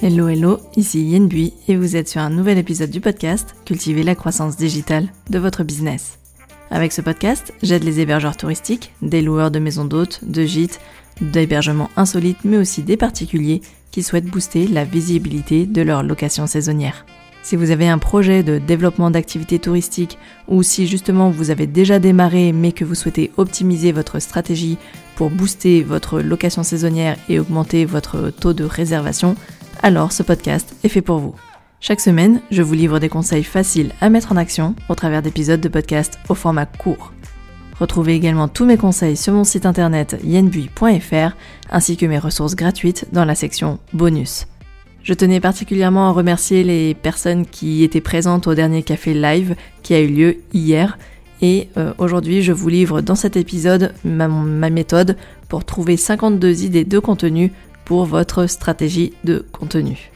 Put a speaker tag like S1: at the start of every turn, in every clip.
S1: Hello hello, ici Yen Bui et vous êtes sur un nouvel épisode du podcast Cultiver la croissance digitale de votre business. Avec ce podcast, j'aide les hébergeurs touristiques, des loueurs de maisons d'hôtes, de gîtes, d'hébergements insolites mais aussi des particuliers qui souhaitent booster la visibilité de leur location saisonnière. Si vous avez un projet de développement d'activités touristiques ou si justement vous avez déjà démarré mais que vous souhaitez optimiser votre stratégie pour booster votre location saisonnière et augmenter votre taux de réservation, alors ce podcast est fait pour vous. Chaque semaine, je vous livre des conseils faciles à mettre en action au travers d'épisodes de podcast au format court. Retrouvez également tous mes conseils sur mon site internet yenbui.fr ainsi que mes ressources gratuites dans la section bonus. Je tenais particulièrement à remercier les personnes qui étaient présentes au dernier café live qui a eu lieu hier et euh, aujourd'hui je vous livre dans cet épisode ma, ma méthode pour trouver 52 idées de contenu votre stratégie de contenu.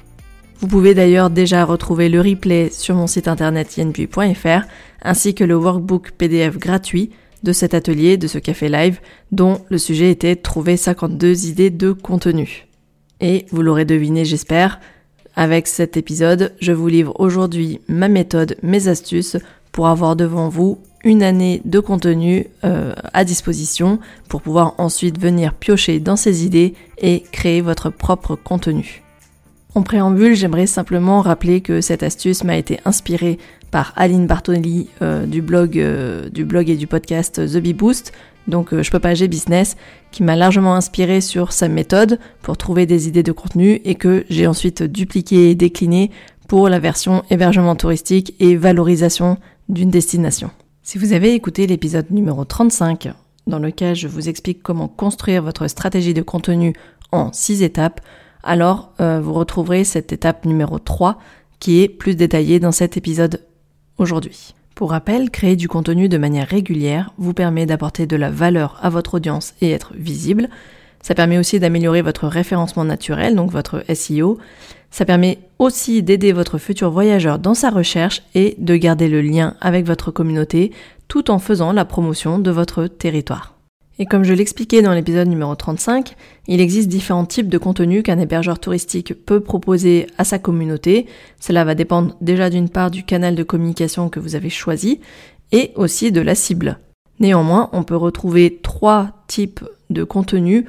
S1: Vous pouvez d'ailleurs déjà retrouver le replay sur mon site internet yenbui.fr ainsi que le workbook PDF gratuit de cet atelier, de ce café live, dont le sujet était trouver 52 idées de contenu. Et vous l'aurez deviné, j'espère, avec cet épisode, je vous livre aujourd'hui ma méthode, mes astuces pour avoir devant vous une année de contenu euh, à disposition pour pouvoir ensuite venir piocher dans ces idées et créer votre propre contenu. En préambule, j'aimerais simplement rappeler que cette astuce m'a été inspirée par Aline Bartoli euh, du, blog, euh, du blog et du podcast The Bee Boost, donc je peux pas j'ai business, qui m'a largement inspiré sur sa méthode pour trouver des idées de contenu et que j'ai ensuite dupliqué et décliné pour la version hébergement touristique et valorisation d'une destination. Si vous avez écouté l'épisode numéro 35, dans lequel je vous explique comment construire votre stratégie de contenu en 6 étapes, alors euh, vous retrouverez cette étape numéro 3 qui est plus détaillée dans cet épisode aujourd'hui. Pour rappel, créer du contenu de manière régulière vous permet d'apporter de la valeur à votre audience et être visible. Ça permet aussi d'améliorer votre référencement naturel, donc votre SEO. Ça permet aussi d'aider votre futur voyageur dans sa recherche et de garder le lien avec votre communauté tout en faisant la promotion de votre territoire. Et comme je l'expliquais dans l'épisode numéro 35, il existe différents types de contenus qu'un hébergeur touristique peut proposer à sa communauté. Cela va dépendre déjà d'une part du canal de communication que vous avez choisi et aussi de la cible. Néanmoins, on peut retrouver trois types de contenus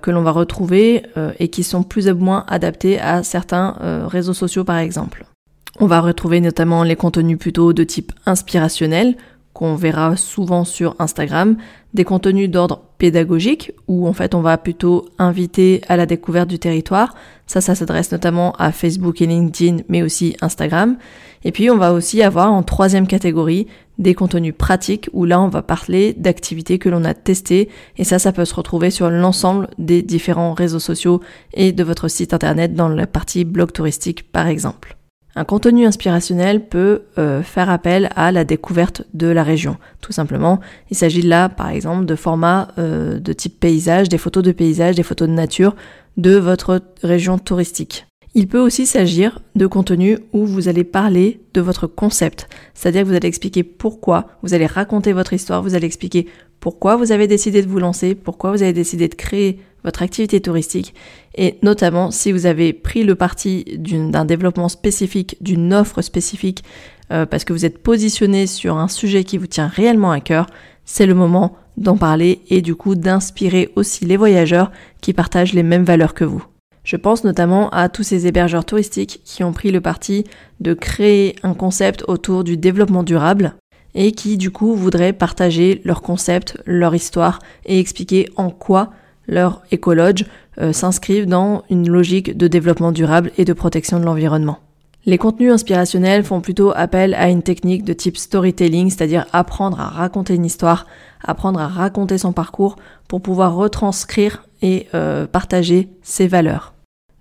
S1: que l'on va retrouver euh, et qui sont plus ou moins adaptés à certains euh, réseaux sociaux par exemple. On va retrouver notamment les contenus plutôt de type inspirationnel qu'on verra souvent sur Instagram, des contenus d'ordre pédagogique où en fait on va plutôt inviter à la découverte du territoire. Ça, ça s'adresse notamment à Facebook et LinkedIn, mais aussi Instagram. Et puis on va aussi avoir en troisième catégorie des contenus pratiques où là on va parler d'activités que l'on a testées et ça, ça peut se retrouver sur l'ensemble des différents réseaux sociaux et de votre site internet dans la partie blog touristique par exemple. Un contenu inspirationnel peut euh, faire appel à la découverte de la région. Tout simplement, il s'agit là, par exemple, de formats euh, de type paysage, des photos de paysage, des photos de nature de votre région touristique. Il peut aussi s'agir de contenu où vous allez parler de votre concept, c'est-à-dire que vous allez expliquer pourquoi, vous allez raconter votre histoire, vous allez expliquer pourquoi vous avez décidé de vous lancer, pourquoi vous avez décidé de créer votre activité touristique et notamment si vous avez pris le parti d'un développement spécifique, d'une offre spécifique, euh, parce que vous êtes positionné sur un sujet qui vous tient réellement à cœur, c'est le moment d'en parler et du coup d'inspirer aussi les voyageurs qui partagent les mêmes valeurs que vous. Je pense notamment à tous ces hébergeurs touristiques qui ont pris le parti de créer un concept autour du développement durable et qui du coup voudraient partager leur concept, leur histoire et expliquer en quoi leur écologe euh, s'inscrivent dans une logique de développement durable et de protection de l'environnement. Les contenus inspirationnels font plutôt appel à une technique de type storytelling, c'est-à-dire apprendre à raconter une histoire, apprendre à raconter son parcours pour pouvoir retranscrire et euh, partager ses valeurs.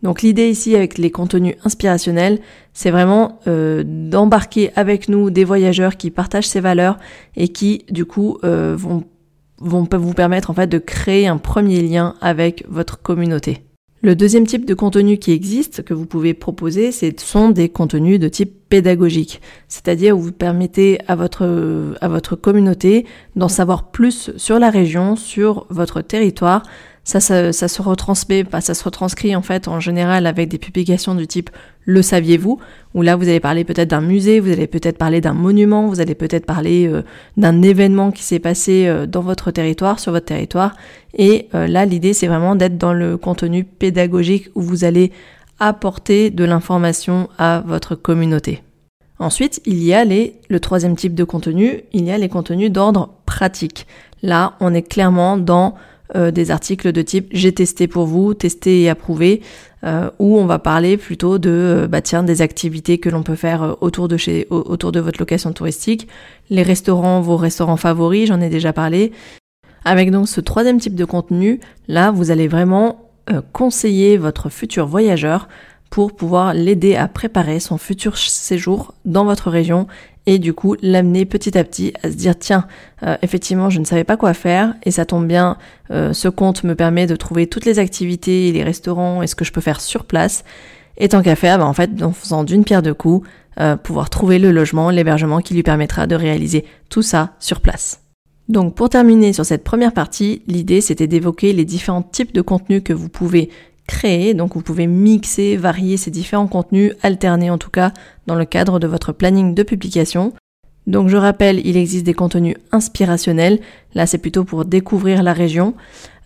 S1: Donc l'idée ici avec les contenus inspirationnels, c'est vraiment euh, d'embarquer avec nous des voyageurs qui partagent ces valeurs et qui du coup vont vont vous permettre en fait de créer un premier lien avec votre communauté. Le deuxième type de contenu qui existe, que vous pouvez proposer, ce sont des contenus de type pédagogique. C'est-à-dire où vous permettez à votre, à votre communauté d'en savoir plus sur la région, sur votre territoire. Ça, ça, se retransmet, pas, ça se retranscrit en fait en général avec des publications du type Le saviez-vous où là vous allez parler peut-être d'un musée, vous allez peut-être parler d'un monument, vous allez peut-être parler euh, d'un événement qui s'est passé euh, dans votre territoire, sur votre territoire. Et euh, là, l'idée c'est vraiment d'être dans le contenu pédagogique où vous allez apporter de l'information à votre communauté. Ensuite, il y a les, le troisième type de contenu, il y a les contenus d'ordre pratique. Là, on est clairement dans euh, des articles de type j'ai testé pour vous, testé et approuvé, euh, où on va parler plutôt de euh, bah tiens des activités que l'on peut faire autour de chez autour de votre location touristique, les restaurants, vos restaurants favoris, j'en ai déjà parlé. Avec donc ce troisième type de contenu, là vous allez vraiment conseiller votre futur voyageur pour pouvoir l'aider à préparer son futur séjour dans votre région et du coup l'amener petit à petit à se dire tiens euh, effectivement je ne savais pas quoi faire et ça tombe bien euh, ce compte me permet de trouver toutes les activités les restaurants et ce que je peux faire sur place et tant qu'à faire bah, en fait en faisant d'une pierre deux coups euh, pouvoir trouver le logement l'hébergement qui lui permettra de réaliser tout ça sur place. Donc pour terminer sur cette première partie, l'idée c'était d'évoquer les différents types de contenus que vous pouvez créer. Donc vous pouvez mixer, varier ces différents contenus, alterner en tout cas dans le cadre de votre planning de publication. Donc je rappelle, il existe des contenus inspirationnels. Là, c'est plutôt pour découvrir la région,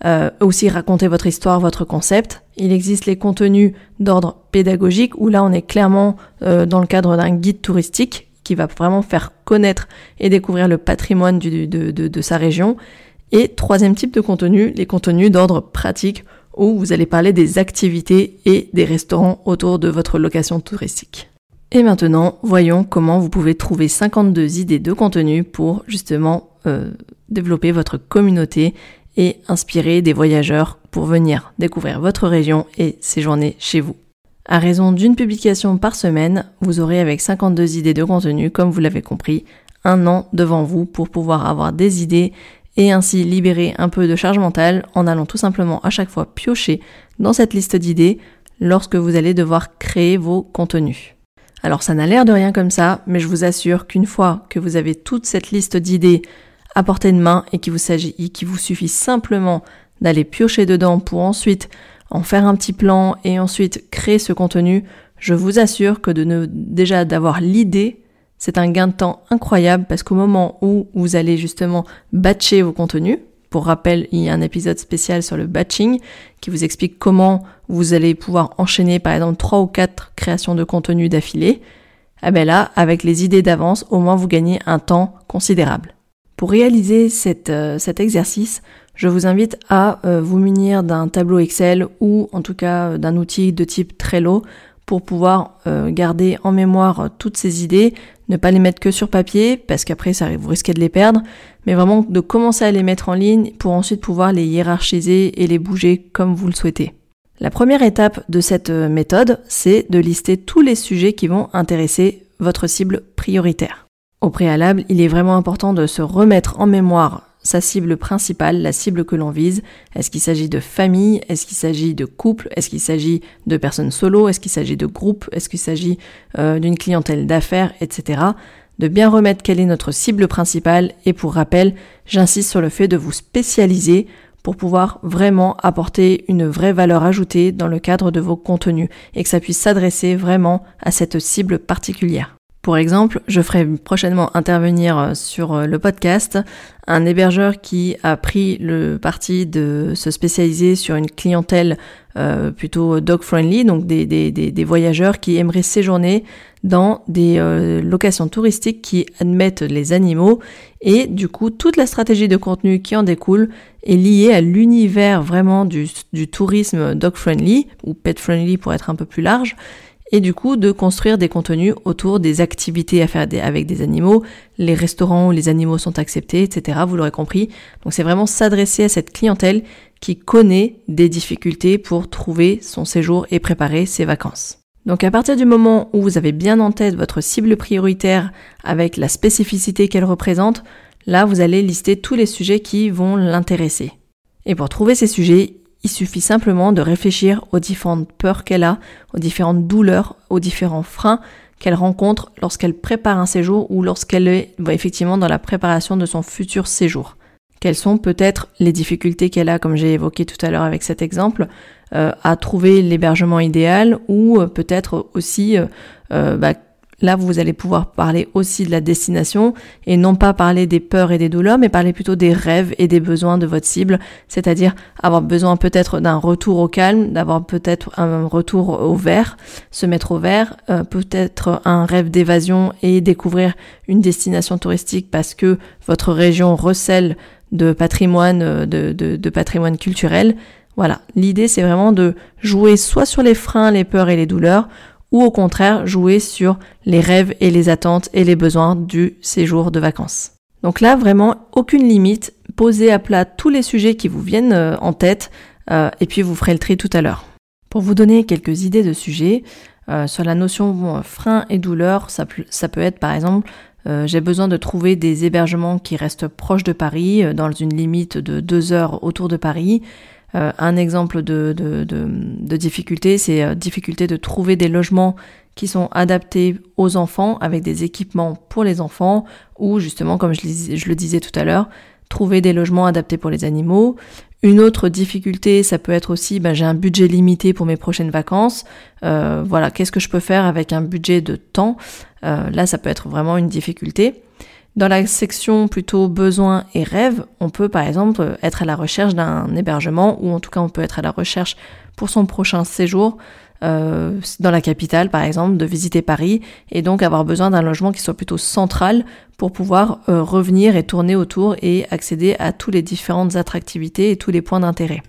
S1: euh, aussi raconter votre histoire, votre concept. Il existe les contenus d'ordre pédagogique, où là, on est clairement euh, dans le cadre d'un guide touristique qui va vraiment faire connaître et découvrir le patrimoine de, de sa région. Et troisième type de contenu, les contenus d'ordre pratique, où vous allez parler des activités et des restaurants autour de votre location touristique. Et maintenant, voyons comment vous pouvez trouver 52 idées de contenu pour justement euh, développer votre communauté et inspirer des voyageurs pour venir découvrir votre région et séjourner chez vous. À raison d'une publication par semaine, vous aurez avec 52 idées de contenu, comme vous l'avez compris, un an devant vous pour pouvoir avoir des idées et ainsi libérer un peu de charge mentale en allant tout simplement à chaque fois piocher dans cette liste d'idées lorsque vous allez devoir créer vos contenus. Alors ça n'a l'air de rien comme ça, mais je vous assure qu'une fois que vous avez toute cette liste d'idées à portée de main et qu'il vous s'agit, vous suffit simplement d'aller piocher dedans pour ensuite en faire un petit plan et ensuite créer ce contenu, je vous assure que de ne, déjà d'avoir l'idée c'est un gain de temps incroyable parce qu'au moment où vous allez justement batcher vos contenus, pour rappel, il y a un épisode spécial sur le batching qui vous explique comment vous allez pouvoir enchaîner par exemple trois ou quatre créations de contenu d'affilée. Ah ben là, avec les idées d'avance, au moins vous gagnez un temps considérable. Pour réaliser euh, cet exercice, je vous invite à euh, vous munir d'un tableau Excel ou en tout cas d'un outil de type Trello pour pouvoir garder en mémoire toutes ces idées, ne pas les mettre que sur papier parce qu'après vous risquez de les perdre, mais vraiment de commencer à les mettre en ligne pour ensuite pouvoir les hiérarchiser et les bouger comme vous le souhaitez. La première étape de cette euh, méthode, c'est de lister tous les sujets qui vont intéresser votre cible prioritaire. Au préalable, il est vraiment important de se remettre en mémoire sa cible principale, la cible que l'on vise. Est-ce qu'il s'agit de famille? Est-ce qu'il s'agit de couple? Est-ce qu'il s'agit de personnes solo? Est-ce qu'il s'agit de groupe? Est-ce qu'il s'agit euh, d'une clientèle d'affaires, etc. De bien remettre quelle est notre cible principale et pour rappel, j'insiste sur le fait de vous spécialiser pour pouvoir vraiment apporter une vraie valeur ajoutée dans le cadre de vos contenus et que ça puisse s'adresser vraiment à cette cible particulière. Pour exemple, je ferai prochainement intervenir euh, sur euh, le podcast un hébergeur qui a pris le parti de se spécialiser sur une clientèle euh, plutôt dog-friendly, donc des, des, des, voyageurs qui aimeraient séjourner dans des locations touristiques qui admettent les animaux. Et du coup toute la stratégie de contenu qui en découle est liée à l'univers vraiment du, du tourisme dog-friendly ou pet-friendly pour être un peu plus large et du coup de construire des contenus autour des activités à faire avec des animaux, les restaurants où les animaux sont acceptés, etc. Vous l'aurez compris. Donc c'est vraiment s'adresser à cette clientèle qui connaît des difficultés pour trouver son séjour et préparer ses vacances. Donc à partir du moment où vous avez bien en tête votre cible prioritaire avec la spécificité qu'elle représente, là vous allez lister tous les sujets qui vont l'intéresser. Et pour trouver ces sujets, il suffit simplement de réfléchir aux différentes peurs qu'elle a, aux différentes douleurs, aux différents freins qu'elle rencontre lorsqu'elle prépare un séjour ou lorsqu'elle est bah, effectivement dans la préparation de son futur séjour. Quelles sont peut-être les difficultés qu'elle a, comme j'ai évoqué tout à l'heure avec cet exemple, euh, à trouver l'hébergement idéal ou euh, peut-être aussi euh, bah, Là, vous allez pouvoir parler aussi de la destination et non pas parler des peurs et des douleurs, mais parler plutôt des rêves et des besoins de votre cible, c'est-à-dire avoir besoin peut-être d'un retour au calme, d'avoir peut-être un retour au vert, se mettre au vert, euh, peut-être un rêve d'évasion et découvrir une destination touristique parce que votre région recèle de patrimoine, euh, de, de patrimoine culturel. Voilà, l'idée c'est vraiment de jouer soit sur les freins, les peurs et les douleurs, ou au contraire jouer sur les rêves et les attentes et les besoins du séjour de vacances. Donc là, vraiment, aucune limite, posez à plat tous les sujets qui vous viennent euh, en tête, euh, et puis vous ferez le tri tout à l'heure. Pour vous donner quelques idées de sujets, euh, sur la notion frein et douleur, ça, ça, peut être par exemple, j'ai besoin de trouver des hébergements qui restent proches de Paris, dans une limite de deux heures autour de Paris, euh, un exemple de, de, de, difficulté, c'est euh, difficulté de trouver des logements qui sont adaptés aux enfants avec des équipements pour les enfants ou justement, comme je, le disais tout à l'heure, trouver des logements adaptés pour les animaux. Une autre difficulté, ça peut être aussi, ben, j'ai un budget limité pour mes prochaines vacances. Euh, voilà, qu'est-ce que je peux faire avec un budget de temps? Là, ça peut être vraiment une difficulté. Dans la section plutôt besoins et rêves, on peut par exemple être à la recherche d'un hébergement ou en tout cas on peut être à la recherche pour son prochain séjour euh, dans la capitale par exemple, de visiter Paris et donc avoir besoin d'un logement qui soit plutôt central pour pouvoir euh, revenir et tourner autour et accéder à toutes les différentes attractivités et tous les points d'intérêt.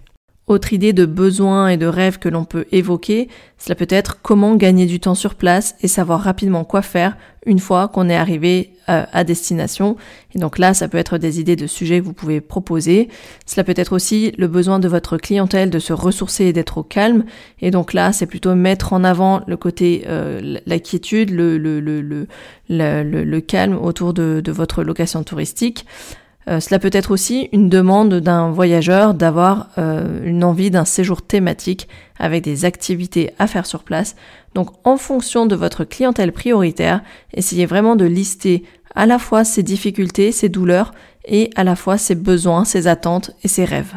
S1: Autre idée de besoin et de rêve que l'on peut évoquer, cela peut être comment gagner du temps sur place et savoir rapidement quoi faire une fois qu'on est arrivé euh, à destination. Et donc là, ça peut être des idées de sujets que vous pouvez proposer. Cela peut être aussi le besoin de votre clientèle de se ressourcer et d'être au calme. Et donc là, c'est plutôt mettre en avant le côté euh, la quiétude, le, calme autour de votre location touristique. Euh, cela peut être aussi une demande d'un voyageur d'avoir euh, une envie d'un séjour thématique avec des activités à faire sur place. Donc en fonction de votre clientèle prioritaire, essayez vraiment de lister à la fois ses difficultés, ses douleurs et à la fois ses besoins, ses attentes et ses rêves.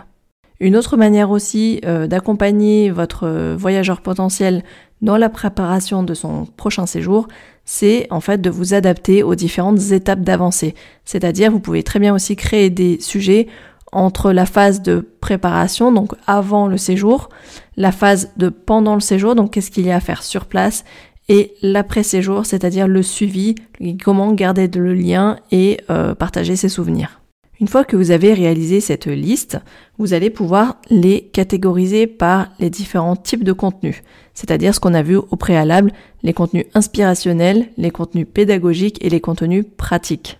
S1: Une autre manière aussi euh, d'accompagner votre voyageur potentiel dans la préparation de son prochain séjour, c'est en fait de vous adapter aux différentes étapes d'avancée. C'est-à-dire, vous pouvez très bien aussi créer des sujets entre la phase de préparation, donc avant le séjour, la phase de pendant le séjour, donc qu'est-ce qu'il y a à faire sur place, et l'après-séjour, c'est-à-dire le suivi, comment garder le lien et euh, partager ses souvenirs. Une fois que vous avez réalisé cette liste, vous allez pouvoir les catégoriser par les différents types de contenus, c'est-à-dire ce qu'on a vu au préalable, les contenus inspirationnels, les contenus pédagogiques et les contenus pratiques.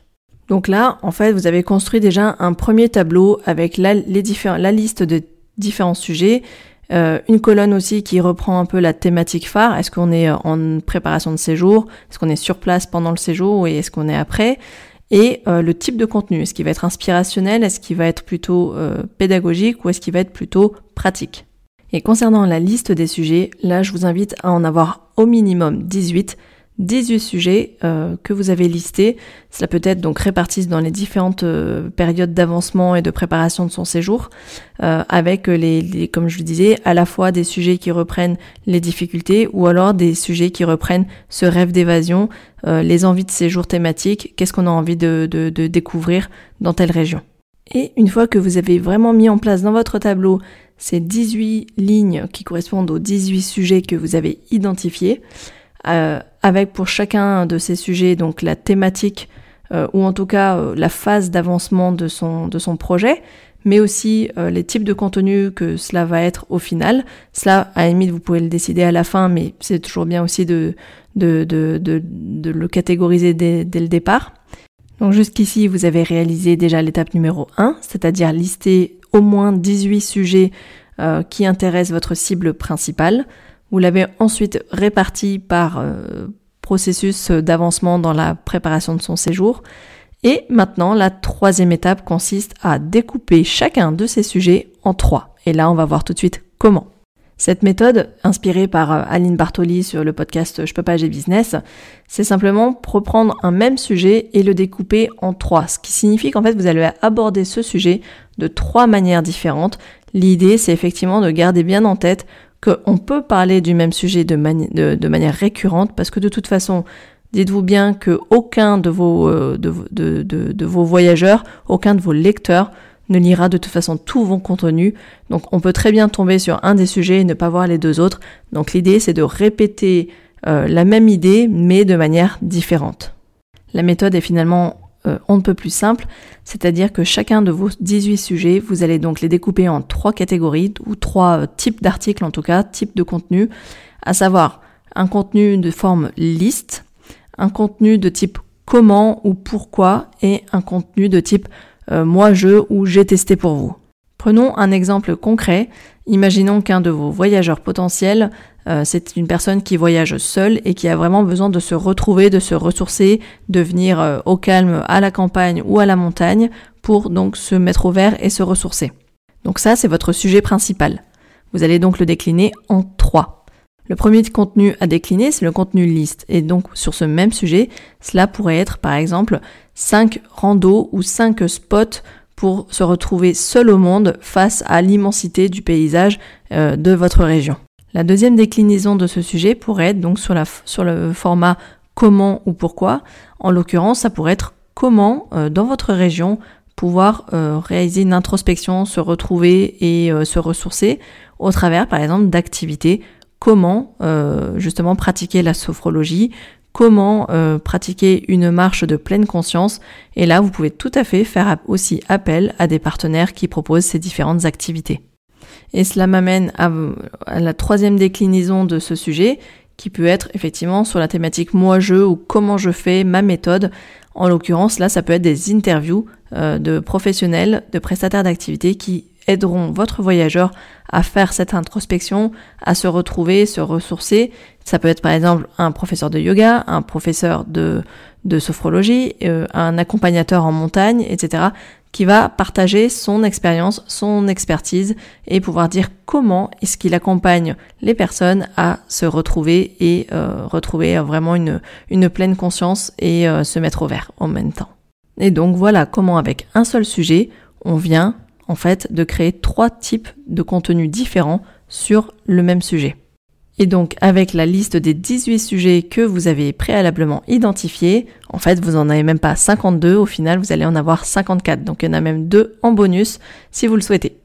S1: Donc là, en fait, vous avez construit déjà un premier tableau avec la, liste de différents sujets, euh, une colonne aussi qui reprend un peu la thématique phare. Est-ce qu'on est en préparation de séjour? Est-ce qu'on est sur place pendant le séjour? Et est-ce qu'on est après? Et euh, le type de contenu. Est-ce qu'il va être inspirationnel? Est-ce qu'il va être plutôt euh, pédagogique ou est-ce qu'il va être plutôt pratique? Et concernant la liste des sujets, là je vous invite à en avoir au minimum 18 18 sujets euh, que vous avez listés. Cela peut être donc réparti dans les différentes euh, périodes d'avancement et de préparation de son séjour, euh, avec les, comme je le disais, à la fois des sujets qui reprennent les difficultés ou alors des sujets qui reprennent ce rêve d'évasion, les envies de séjour thématiques, qu'est-ce qu'on a envie de, de, de découvrir dans telle région? Et une fois que vous avez vraiment mis en place dans votre tableau ces 18 lignes qui correspondent aux 18 sujets que vous avez identifiés, euh, avec pour chacun de ces sujets donc la thématique euh, ou en tout cas euh, la phase d'avancement de son, projet, mais aussi les types de contenus que cela va être au final. Cela, à la vous pouvez le décider à la fin, mais c'est toujours bien aussi de le catégoriser dès, dès le départ. Donc jusqu'ici, vous avez réalisé déjà l'étape numéro 1, c'est-à-dire lister au moins 18 sujets qui intéressent votre cible principale. Vous l'avez ensuite réparti par euh, processus d'avancement dans la préparation de son séjour. Et maintenant, la troisième étape consiste à découper chacun de ces sujets en trois. Et là, on va voir tout de suite comment. Cette méthode, inspirée par euh, Aline Bartoli sur le podcast Je peux pas agir business, c'est simplement reprendre un même sujet et le découper en trois. Ce qui signifie qu'en fait, vous allez aborder ce sujet de trois manières différentes. L'idée, c'est effectivement de garder bien en tête qu'on peut parler du même sujet de, de, manière récurrente parce que de toute façon, dites-vous bien que aucun de vos, euh, de, de vos voyageurs, aucun de vos lecteurs ne lira de toute façon tout vos contenus. Donc on peut très bien tomber sur un des sujets et ne pas voir les deux autres. Donc l'idée c'est de répéter euh, la même idée mais de manière différente. La méthode est finalement euh, on ne peut plus simple, c'est-à-dire que chacun de vos 18 sujets, vous allez donc les découper en trois catégories ou trois euh, types d'articles en tout cas, types de contenu, à savoir un contenu de forme liste, un contenu de type comment ou pourquoi et un contenu de type euh, moi je ou j'ai testé pour vous. Prenons un exemple concret. Imaginons qu'un de vos voyageurs potentiels, euh, c'est une personne qui voyage seule et qui a vraiment besoin de se retrouver, de se ressourcer, de venir euh, au calme à la campagne ou à la montagne pour donc se mettre au vert et se ressourcer. Donc ça, c'est votre sujet principal. Vous allez donc le décliner en trois. Le premier contenu à décliner, c'est le contenu liste. Et donc, sur ce même sujet, cela pourrait être, par exemple, 5 randos ou 5 spots pour se retrouver seul au monde face à l'immensité du paysage euh, de votre région. La deuxième déclinaison de ce sujet pourrait être donc sur, le format comment ou pourquoi. En l'occurrence, ça pourrait être comment euh, dans votre région pouvoir euh, réaliser une introspection, se retrouver et se ressourcer au travers par exemple d'activités comment justement pratiquer la sophrologie, comment euh, pratiquer une marche de pleine conscience. Et là, vous pouvez tout à fait faire aussi appel à des partenaires qui proposent ces différentes activités. Et cela m'amène à, la troisième déclinaison de ce sujet, qui peut être effectivement sur la thématique moi-je ou comment je fais, ma méthode. En l'occurrence, là, ça peut être des interviews euh, de professionnels, de prestataires d'activités qui aideront votre voyageur à faire cette introspection, à se retrouver, se ressourcer. Ça peut être par exemple un professeur de yoga, un professeur de, sophrologie, euh, un accompagnateur en montagne, etc., qui va partager son expérience, son expertise et pouvoir dire comment est-ce qu'il accompagne les personnes à se retrouver et euh, retrouver vraiment une, une pleine conscience et euh, se mettre au vert en même temps. Et donc voilà comment avec un seul sujet, on vient en fait de créer trois types de contenus différents sur le même sujet. Et donc avec la liste des 18 sujets que vous avez préalablement identifiés, en fait vous en avez même pas 52, au final vous allez en avoir 54, donc il y en a même deux en bonus si vous le souhaitez.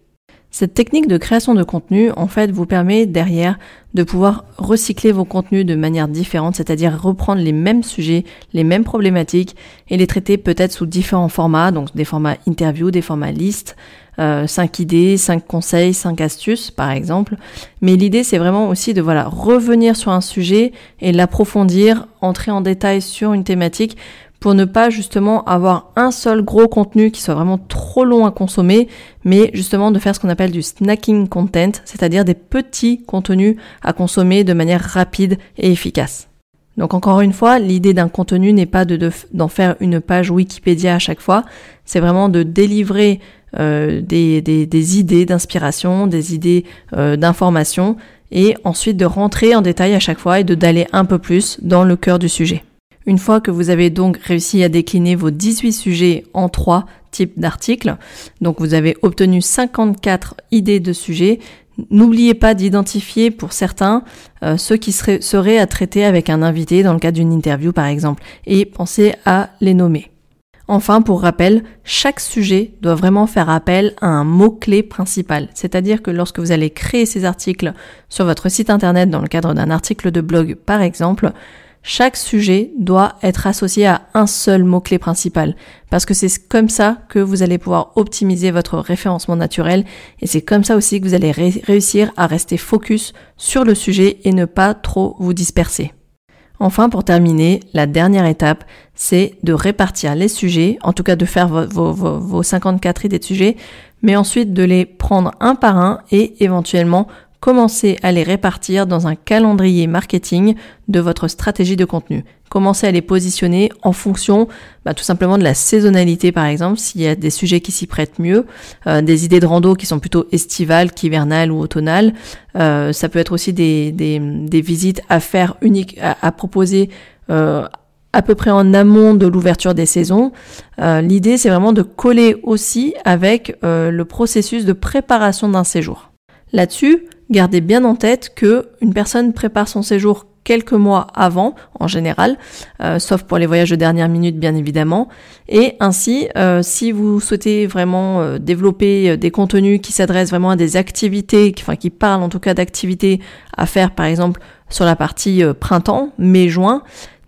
S1: Cette technique de création de contenu, en fait, vous permet derrière de pouvoir recycler vos contenus de manière différente, c'est-à-dire reprendre les mêmes sujets, les mêmes problématiques et les traiter peut-être sous différents formats, donc des formats interview, des formats listes, euh, 5 idées, 5 conseils, 5 astuces par exemple. Mais l'idée c'est vraiment aussi de voilà revenir sur un sujet et l'approfondir, entrer en détail sur une thématique pour ne pas justement avoir un seul gros contenu qui soit vraiment trop long à consommer, mais justement de faire ce qu'on appelle du snacking content, c'est-à-dire des petits contenus à consommer de manière rapide et efficace. Donc encore une fois, l'idée d'un contenu n'est pas de, d'en faire une page Wikipédia à chaque fois, c'est vraiment de délivrer euh, des, idées d'inspiration, des idées euh, d'information, et ensuite de rentrer en détail à chaque fois et de d'aller un peu plus dans le cœur du sujet. Une fois que vous avez donc réussi à décliner vos 18 sujets en trois types d'articles, donc vous avez obtenu 54 idées de sujets, n'oubliez pas d'identifier pour certains euh, ceux qui seraient, seraient à traiter avec un invité dans le cadre d'une interview par exemple, et pensez à les nommer. Enfin, pour rappel, chaque sujet doit vraiment faire appel à un mot-clé principal. C'est-à-dire que lorsque vous allez créer ces articles sur votre site internet dans le cadre d'un article de blog par exemple, chaque sujet doit être associé à un seul mot-clé principal. Parce que c'est comme ça que vous allez pouvoir optimiser votre référencement naturel et c'est comme ça aussi que vous allez réussir à rester focus sur le sujet et ne pas trop vous disperser. Enfin, pour terminer, la dernière étape, c'est de répartir les sujets, en tout cas de faire vos, vos 54 idées de sujets, mais ensuite de les prendre un par un et éventuellement commencez à les répartir dans un calendrier marketing de votre stratégie de contenu. Commencez à les positionner en fonction bah, tout simplement de la saisonnalité par exemple, s'il y a des sujets qui s'y prêtent mieux, euh, des idées de rando qui sont plutôt estivales qu'hivernales ou automnales. Euh, ça peut être aussi des, des, visites à faire uniques, à, proposer euh, à peu près en amont de l'ouverture des saisons. L'idée c'est vraiment de coller aussi avec le processus de préparation d'un séjour. Là-dessus, gardez bien en tête que une personne prépare son séjour quelques mois avant, en général, euh, sauf pour les voyages de dernière minute, bien évidemment. Et ainsi, euh, si vous souhaitez vraiment euh, développer des contenus qui s'adressent vraiment à des activités, enfin qui parlent en tout cas d'activités à faire, par exemple, sur la partie printemps, mai-juin,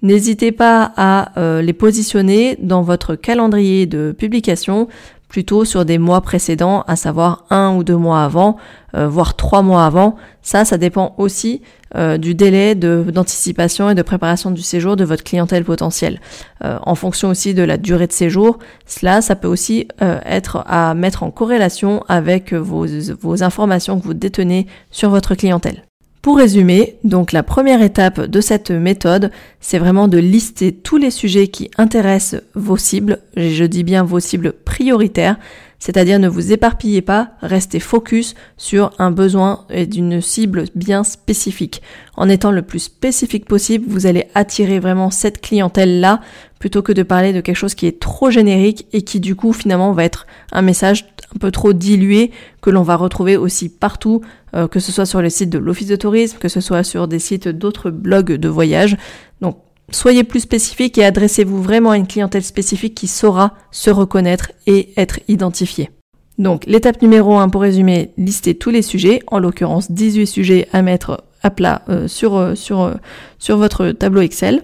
S1: N'hésitez pas à les positionner dans votre calendrier de publication plutôt sur des mois précédents, à savoir un ou deux mois avant, euh, voire trois mois avant. Ça, ça dépend aussi euh, du délai d'anticipation et de préparation du séjour de votre clientèle potentielle. Euh, en fonction aussi de la durée de séjour, cela, ça peut aussi être à mettre en corrélation avec vos, vos informations que vous détenez sur votre clientèle. Pour résumer, donc la première étape de cette méthode, c'est vraiment de lister tous les sujets qui intéressent vos cibles, et je dis bien vos cibles prioritaires, c'est-à-dire ne vous éparpillez pas, restez focus sur un besoin et d'une cible bien spécifique. En étant le plus spécifique possible, vous allez attirer vraiment cette clientèle-là plutôt que de parler de quelque chose qui est trop générique et qui du coup finalement va être un message un peu trop dilué que l'on va retrouver aussi partout, euh, que ce soit sur le site de l'Office de tourisme, que ce soit sur des sites d'autres blogs de voyage. Donc soyez plus spécifique et adressez-vous vraiment à une clientèle spécifique qui saura se reconnaître et être identifiée. Donc l'étape numéro 1 pour résumer, lister tous les sujets, en l'occurrence 18 sujets à mettre à plat euh, sur, euh, sur votre tableau Excel.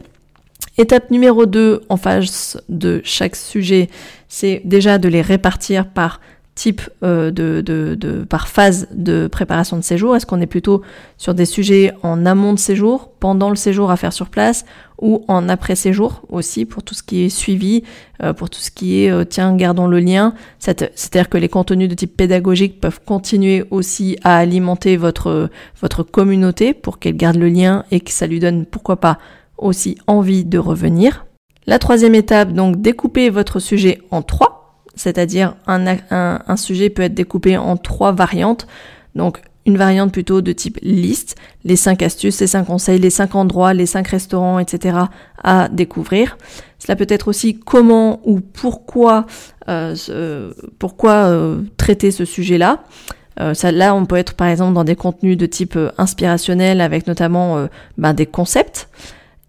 S1: Étape numéro 2 en face de chaque sujet, c'est déjà de les répartir par type euh, de, par phase de préparation de séjour? Est-ce qu'on est plutôt sur des sujets en amont de séjour, pendant le séjour à faire sur place, ou en après séjour aussi pour tout ce qui est suivi, euh, pour tout ce qui est euh, tiens gardons le lien? C'est-à-dire que les contenus de type pédagogique peuvent continuer aussi à alimenter votre votre communauté pour qu'elle garde le lien et que ça lui donne pourquoi pas aussi envie de revenir. La troisième étape, donc découper votre sujet en trois c'est-à-dire un, sujet peut être découpé en trois variantes. Donc une variante plutôt de type liste, les cinq astuces, les cinq conseils, les cinq endroits, les cinq restaurants, etc. à découvrir. Cela peut être aussi comment ou pourquoi, euh, pourquoi euh, traiter ce sujet-là. Euh, là, on peut être par exemple dans des contenus de type inspirationnel avec notamment ben, des concepts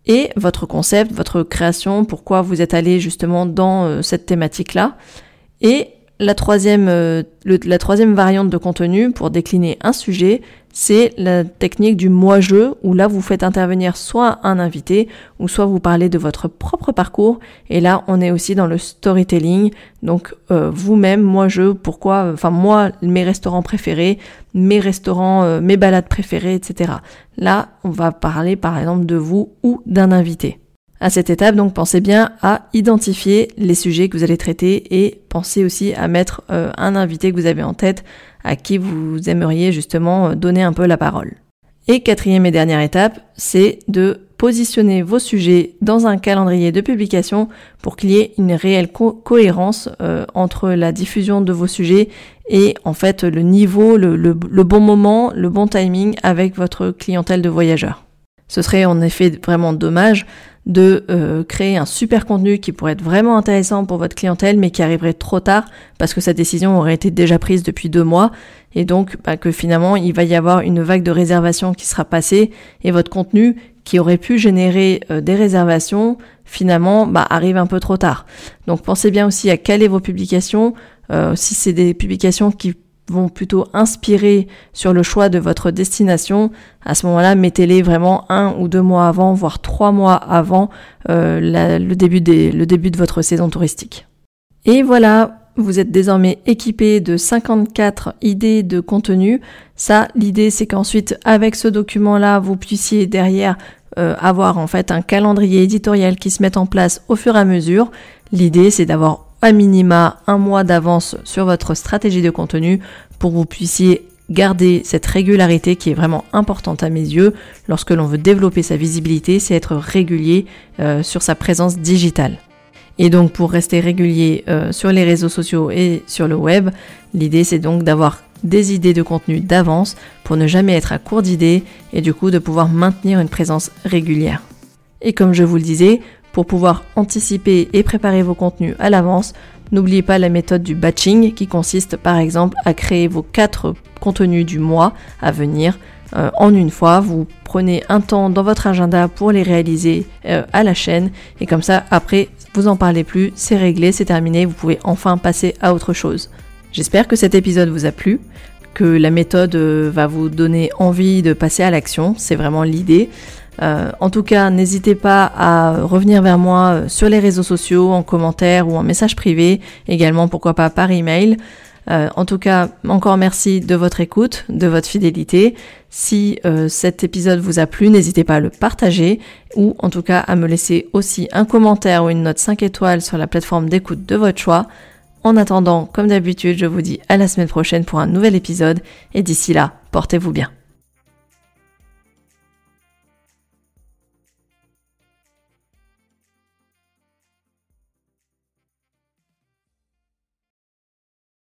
S1: et votre concept, votre création, pourquoi vous êtes allé justement dans cette thématique-là. Et la troisième, euh, la troisième variante de contenu pour décliner un sujet, c'est la technique du moi-je, où là vous faites intervenir soit un invité, ou soit vous parlez de votre propre parcours. Et là, on est aussi dans le storytelling. Donc euh, vous-même, moi-je, pourquoi, enfin moi, mes restaurants préférés, mes restaurants, euh, mes balades préférées, etc. Là, on va parler par exemple de vous ou d'un invité. À cette étape, donc, pensez bien à identifier les sujets que vous allez traiter et pensez aussi à mettre euh, un invité que vous avez en tête à qui vous aimeriez justement euh, donner un peu la parole. Et quatrième et dernière étape, c'est de positionner vos sujets dans un calendrier de publication pour qu'il y ait une réelle cohérence euh, entre la diffusion de vos sujets et en fait le niveau, le bon moment, le bon timing avec votre clientèle de voyageurs. Ce serait en effet vraiment dommage de euh, créer un super contenu qui pourrait être vraiment intéressant pour votre clientèle, mais qui arriverait trop tard parce que sa décision aurait été déjà prise depuis deux mois, et donc bah, que finalement il va y avoir une vague de réservations qui sera passée, et votre contenu qui aurait pu générer euh, des réservations, finalement bah, arrive un peu trop tard. Donc pensez bien aussi à caler vos publications, euh, si c'est des publications qui vont plutôt inspirer sur le choix de votre destination, à ce moment-là, mettez-les vraiment un ou deux mois avant, voire trois mois avant euh, le, début de votre saison touristique. Et voilà, vous êtes désormais équipé de 54 idées de contenu. Ça, l'idée, c'est qu'ensuite, avec ce document-là, vous puissiez derrière euh, avoir en fait un calendrier éditorial qui se met en place au fur et à mesure. L'idée, c'est d'avoir à minima un mois d'avance sur votre stratégie de contenu pour que vous puissiez garder cette régularité qui est vraiment importante à mes yeux lorsque l'on veut développer sa visibilité, c'est être régulier euh, sur sa présence digitale. Et donc pour rester régulier euh, sur les réseaux sociaux et sur le web, l'idée c'est donc d'avoir des idées de contenu d'avance pour ne jamais être à court d'idées et du coup de pouvoir maintenir une présence régulière. Et comme je vous le disais, pour pouvoir anticiper et préparer vos contenus à l'avance, n'oubliez pas la méthode du batching qui consiste par exemple à créer vos quatre contenus du mois à venir euh, en une fois. Vous prenez un temps dans votre agenda pour les réaliser euh, à la chaîne et comme ça après vous en parlez plus, c'est réglé, c'est terminé, vous pouvez enfin passer à autre chose. J'espère que cet épisode vous a plu, que la méthode euh, va vous donner envie de passer à l'action, c'est vraiment l'idée. Euh, en tout cas, n'hésitez pas à revenir vers moi euh, sur les réseaux sociaux, en commentaire ou en message privé, également pourquoi pas par email. en tout cas, encore merci de votre écoute, de votre fidélité. Si cet épisode vous a plu, n'hésitez pas à le partager ou en tout cas à me laisser aussi un commentaire ou une note 5 étoiles sur la plateforme d'écoute de votre choix. En attendant, comme d'habitude, je vous dis à la semaine prochaine pour un nouvel épisode et d'ici là, portez-vous bien.